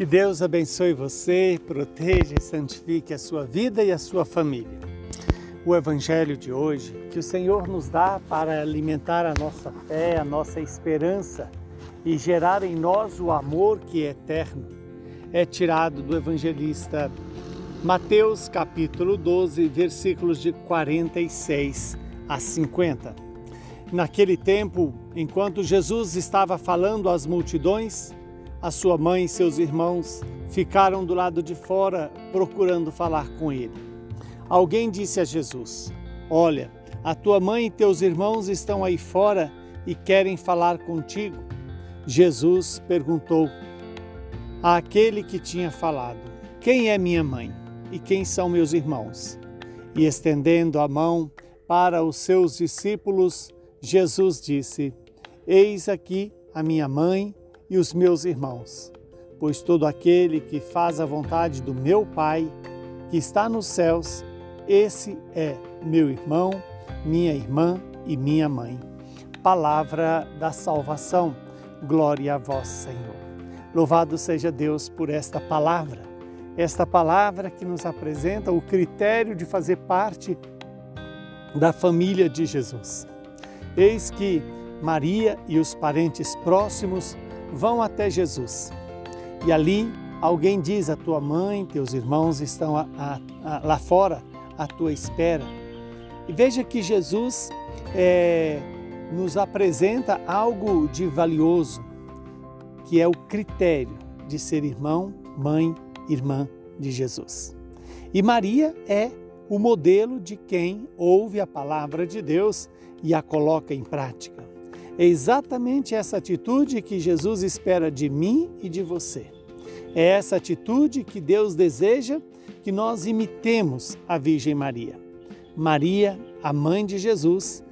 Que Deus abençoe você, proteja e santifique a sua vida e a sua família. O Evangelho de hoje, que o Senhor nos dá para alimentar a nossa fé, a nossa esperança e gerar em nós o amor que é eterno, é tirado do evangelista Mateus capítulo 12, versículos de 46 a 50. Naquele tempo, enquanto Jesus estava falando às multidões, a sua mãe e seus irmãos ficaram do lado de fora procurando falar com ele. Alguém disse a Jesus: Olha, a tua mãe e teus irmãos estão aí fora e querem falar contigo. Jesus perguntou àquele que tinha falado: Quem é minha mãe e quem são meus irmãos? E estendendo a mão para os seus discípulos, Jesus disse: Eis aqui a minha mãe e os meus irmãos. Pois todo aquele que faz a vontade do meu Pai, que está nos céus, esse é meu irmão, minha irmã e minha mãe. Palavra da salvação. Glória a vós, Senhor. Louvado seja Deus por esta palavra. Esta palavra que nos apresenta o critério de fazer parte da família de Jesus. Eis que Maria e os parentes próximos vão até Jesus. E ali alguém diz: A tua mãe, teus irmãos estão a, a, a, lá fora à tua espera. E veja que Jesus é, nos apresenta algo de valioso, que é o critério de ser irmão, mãe, irmã de Jesus. E Maria é o modelo de quem ouve a palavra de Deus e a coloca em prática. É exatamente essa atitude que Jesus espera de mim e de você. É essa atitude que Deus deseja que nós imitemos a Virgem Maria. Maria, a mãe de Jesus,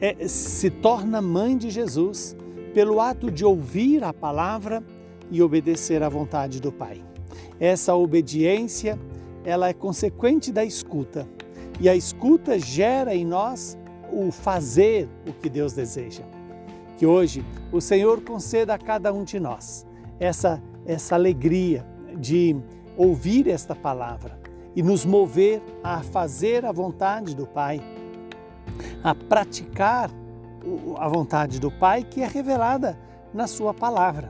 é, se torna mãe de Jesus pelo ato de ouvir a palavra e obedecer à vontade do Pai. Essa obediência, ela é consequente da escuta. E a escuta gera em nós o fazer o que Deus deseja. Que hoje o Senhor conceda a cada um de nós essa, essa alegria de ouvir esta palavra e nos mover a fazer a vontade do Pai, a praticar a vontade do Pai que é revelada na Sua palavra.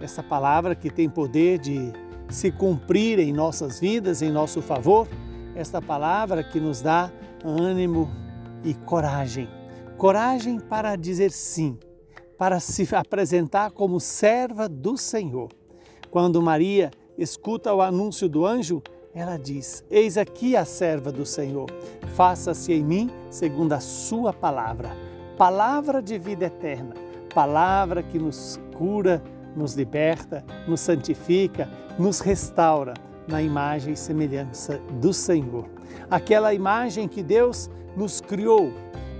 Essa palavra que tem poder de se cumprir em nossas vidas, em nosso favor, esta palavra que nos dá ânimo e coragem. Coragem para dizer sim para se apresentar como serva do Senhor. Quando Maria escuta o anúncio do anjo, ela diz: Eis aqui a serva do Senhor, faça-se em mim segundo a sua palavra. Palavra de vida eterna, palavra que nos cura, nos liberta, nos santifica, nos restaura na imagem e semelhança do Senhor. Aquela imagem que Deus nos criou,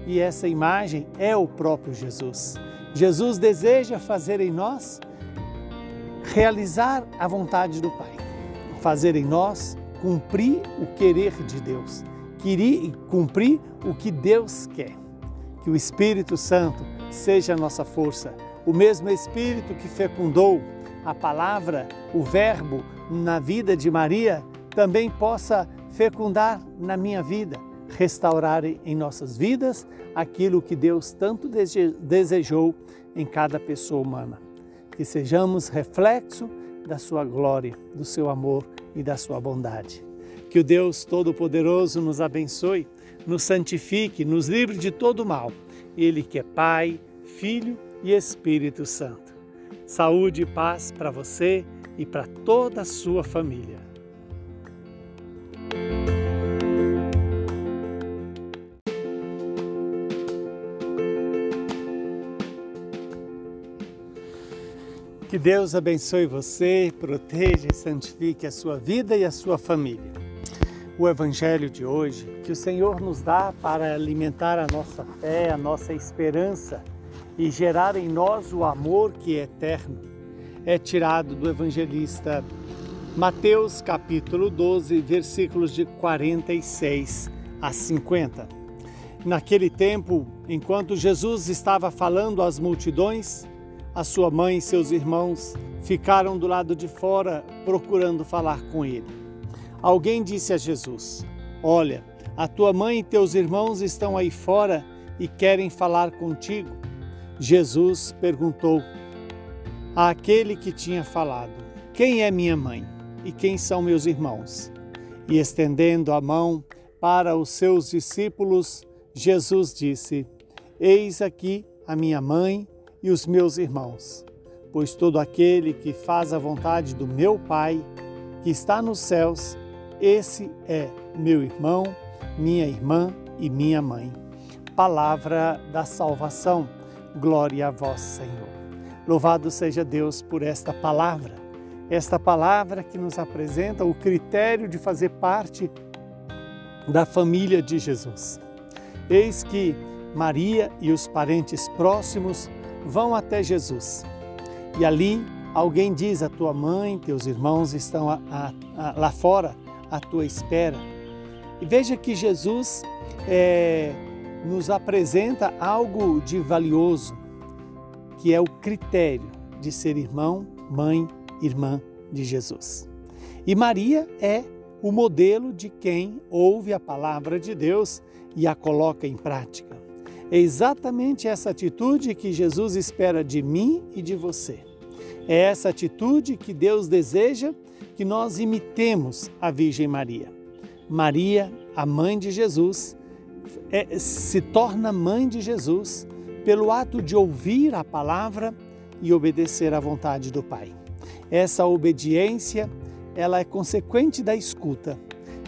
e essa imagem é o próprio Jesus. Jesus deseja fazer em nós realizar a vontade do Pai, fazer em nós cumprir o querer de Deus, querer cumprir o que Deus quer. Que o Espírito Santo seja a nossa força, o mesmo Espírito que fecundou a palavra, o Verbo na vida de Maria, também possa fecundar na minha vida restaurar em nossas vidas aquilo que Deus tanto desejou em cada pessoa humana. Que sejamos reflexo da sua glória, do seu amor e da sua bondade. Que o Deus Todo-Poderoso nos abençoe, nos santifique, nos livre de todo mal. Ele que é Pai, Filho e Espírito Santo. Saúde e paz para você e para toda a sua família. Que Deus abençoe você, proteja e santifique a sua vida e a sua família. O Evangelho de hoje, que o Senhor nos dá para alimentar a nossa fé, a nossa esperança e gerar em nós o amor que é eterno, é tirado do evangelista Mateus capítulo 12, versículos de 46 a 50. Naquele tempo, enquanto Jesus estava falando às multidões, a sua mãe e seus irmãos ficaram do lado de fora procurando falar com ele. Alguém disse a Jesus: Olha, a tua mãe e teus irmãos estão aí fora e querem falar contigo. Jesus perguntou àquele que tinha falado: Quem é minha mãe e quem são meus irmãos? E estendendo a mão para os seus discípulos, Jesus disse: Eis aqui a minha mãe e os meus irmãos pois todo aquele que faz a vontade do meu Pai, que está nos céus, esse é meu irmão, minha irmã e minha mãe. Palavra da salvação. Glória a vós, Senhor. Louvado seja Deus por esta palavra. Esta palavra que nos apresenta o critério de fazer parte da família de Jesus. Eis que Maria e os parentes próximos vão até Jesus e ali alguém diz: a tua mãe, teus irmãos estão a, a, a, lá fora à tua espera. E veja que Jesus é, nos apresenta algo de valioso, que é o critério de ser irmão, mãe, irmã de Jesus. E Maria é o modelo de quem ouve a palavra de Deus e a coloca em prática. É exatamente essa atitude que Jesus espera de mim e de você. É essa atitude que Deus deseja que nós imitemos a Virgem Maria. Maria, a mãe de Jesus, é, se torna mãe de Jesus pelo ato de ouvir a palavra e obedecer à vontade do Pai. Essa obediência, ela é consequente da escuta.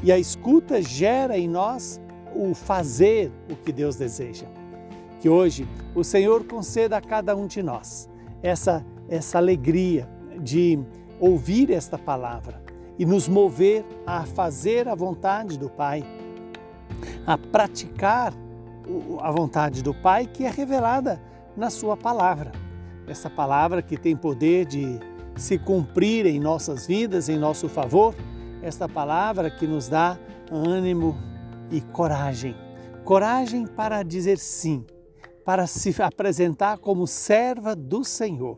E a escuta gera em nós o fazer o que Deus deseja. Que hoje o Senhor conceda a cada um de nós essa, essa alegria de ouvir esta palavra e nos mover a fazer a vontade do Pai, a praticar a vontade do Pai que é revelada na Sua palavra. Essa palavra que tem poder de se cumprir em nossas vidas, em nosso favor, esta palavra que nos dá ânimo e coragem. Coragem para dizer sim para se apresentar como serva do Senhor.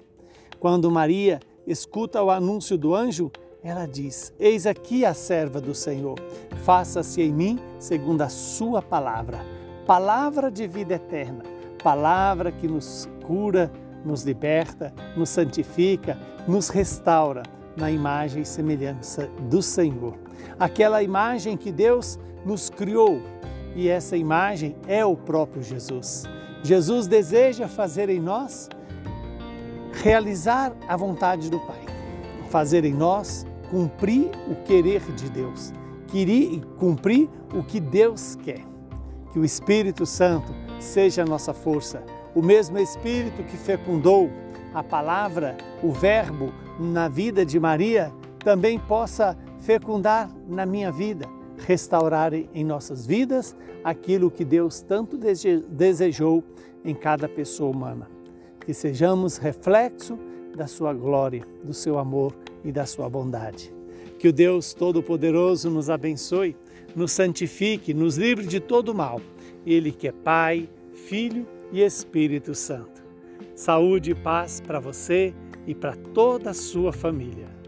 Quando Maria escuta o anúncio do anjo, ela diz: Eis aqui a serva do Senhor, faça-se em mim segundo a sua palavra. Palavra de vida eterna, palavra que nos cura, nos liberta, nos santifica, nos restaura na imagem e semelhança do Senhor. Aquela imagem que Deus nos criou e essa imagem é o próprio Jesus. Jesus deseja fazer em nós realizar a vontade do Pai, fazer em nós cumprir o querer de Deus, cumprir o que Deus quer. Que o Espírito Santo seja a nossa força, o mesmo Espírito que fecundou a palavra, o Verbo na vida de Maria, também possa fecundar na minha vida restaurar em nossas vidas aquilo que Deus tanto desejou em cada pessoa humana. Que sejamos reflexo da sua glória, do seu amor e da sua bondade. Que o Deus Todo-Poderoso nos abençoe, nos santifique, nos livre de todo mal. Ele que é Pai, Filho e Espírito Santo. Saúde e paz para você e para toda a sua família.